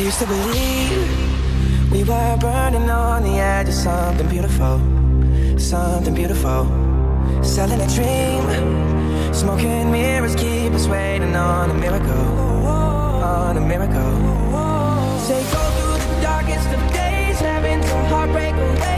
used to believe we were burning on the edge of something beautiful, something beautiful. Selling a dream, smoking mirrors keep us waiting on a miracle, on a miracle. Say go through the darkest of days, having to heartbreak away,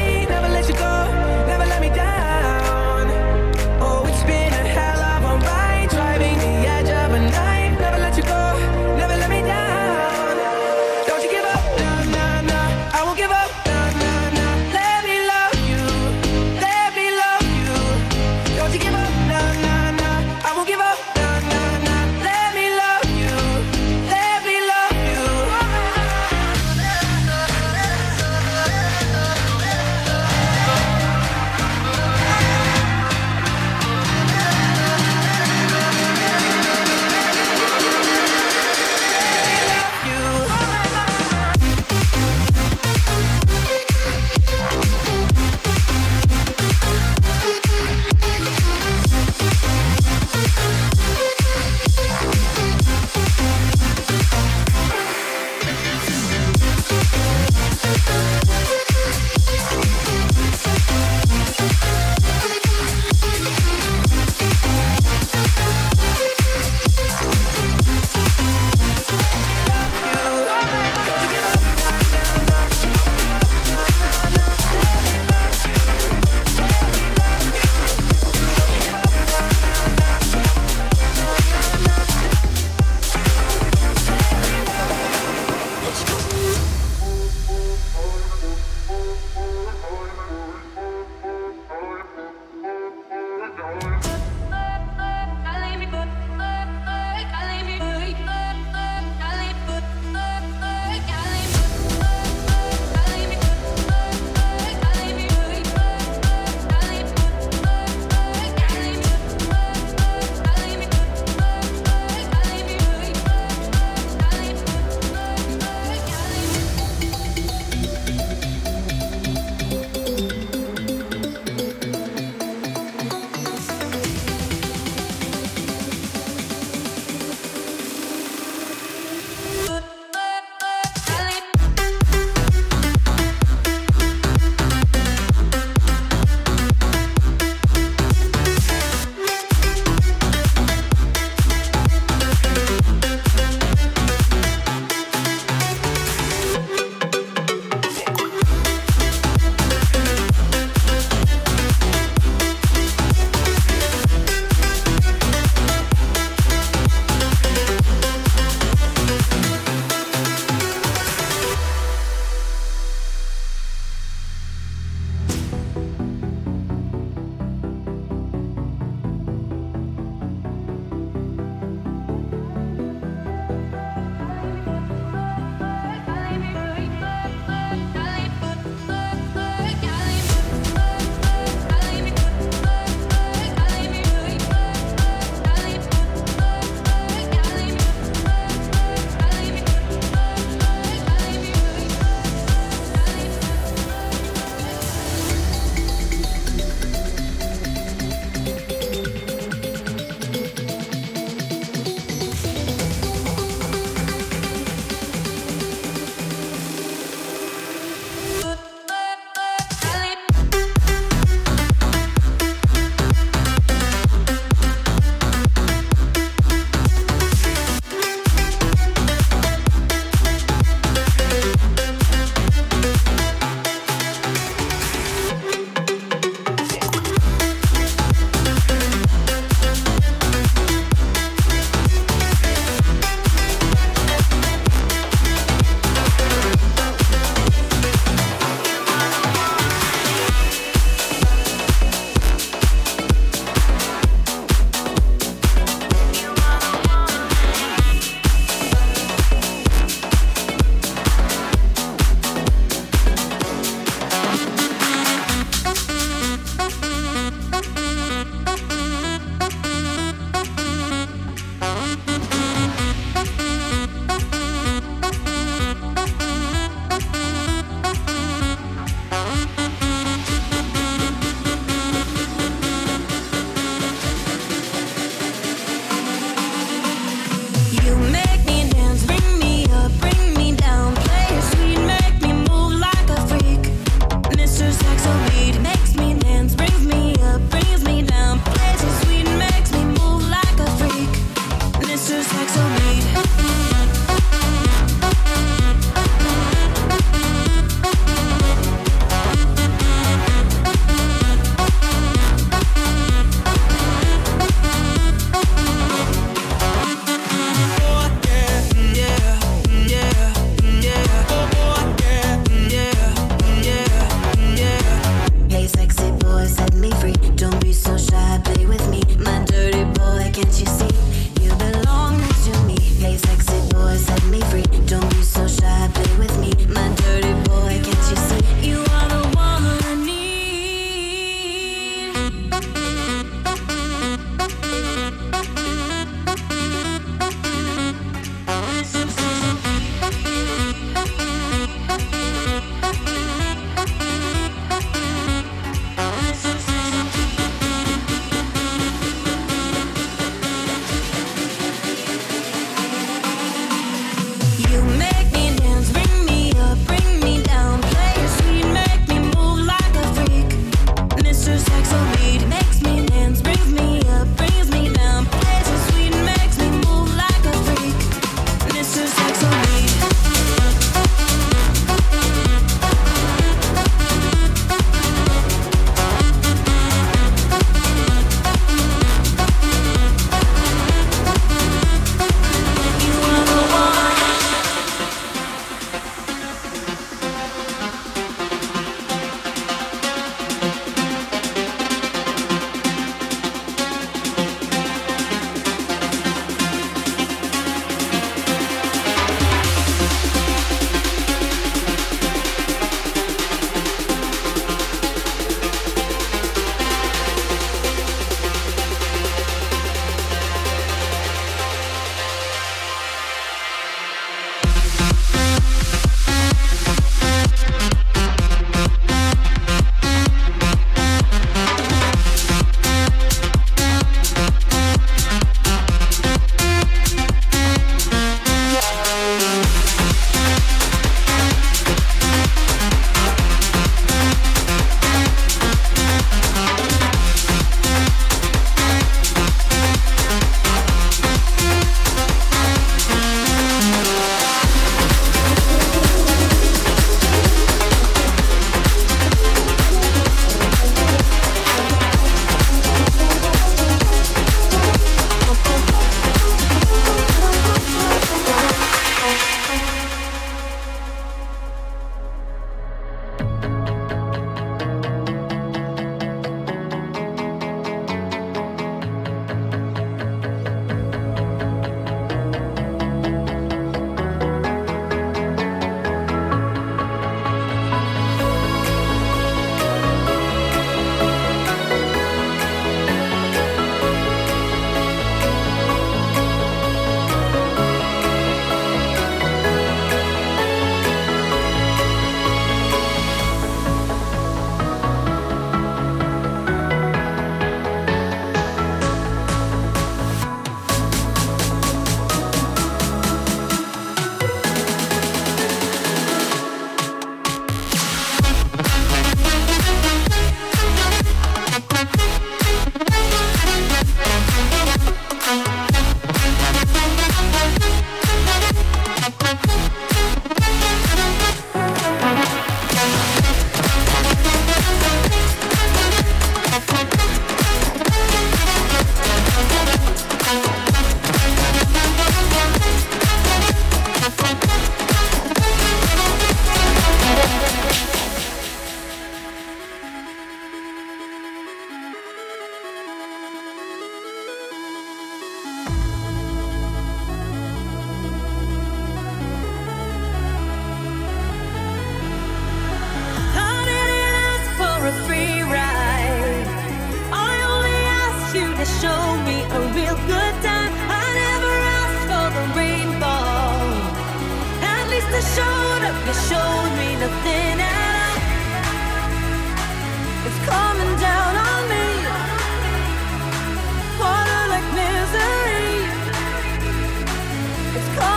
It's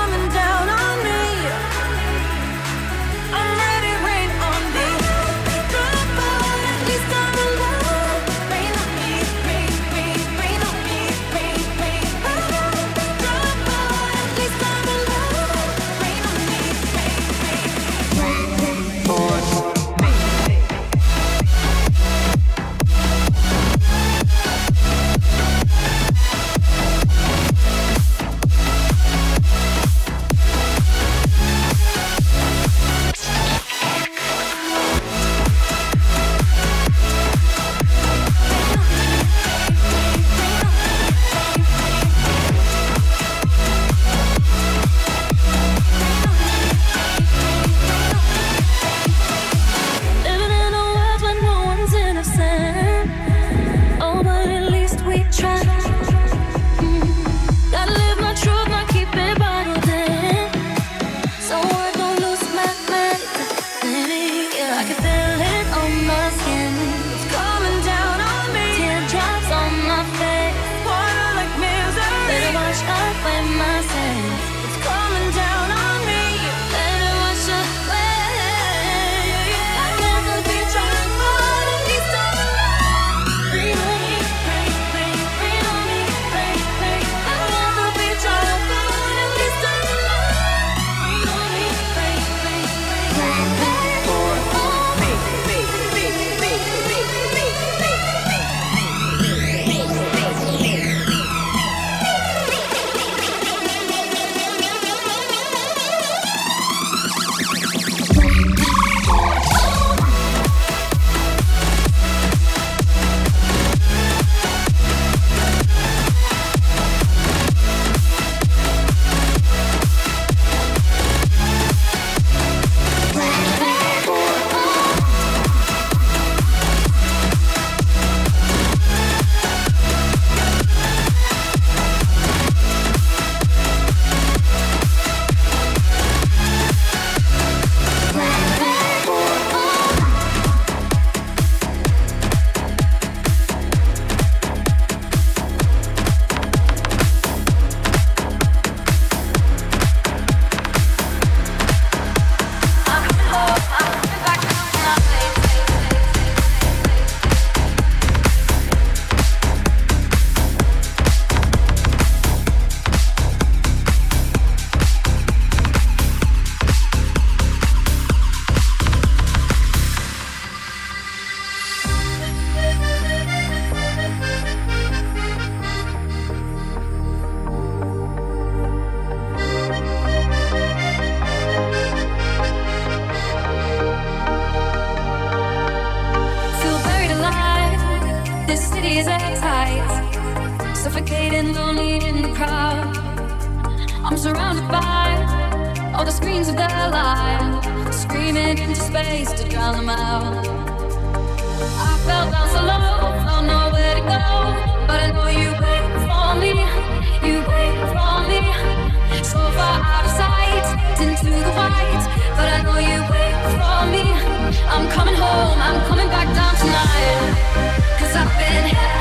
ways to drown them out. I fell down so low, don't know where to go. But I know you wait for me, you wait for me. So far out of sight, into the white. But I know you wait for me. I'm coming home, I'm coming back down tonight. Cause I've been here.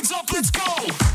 hands up, let's go!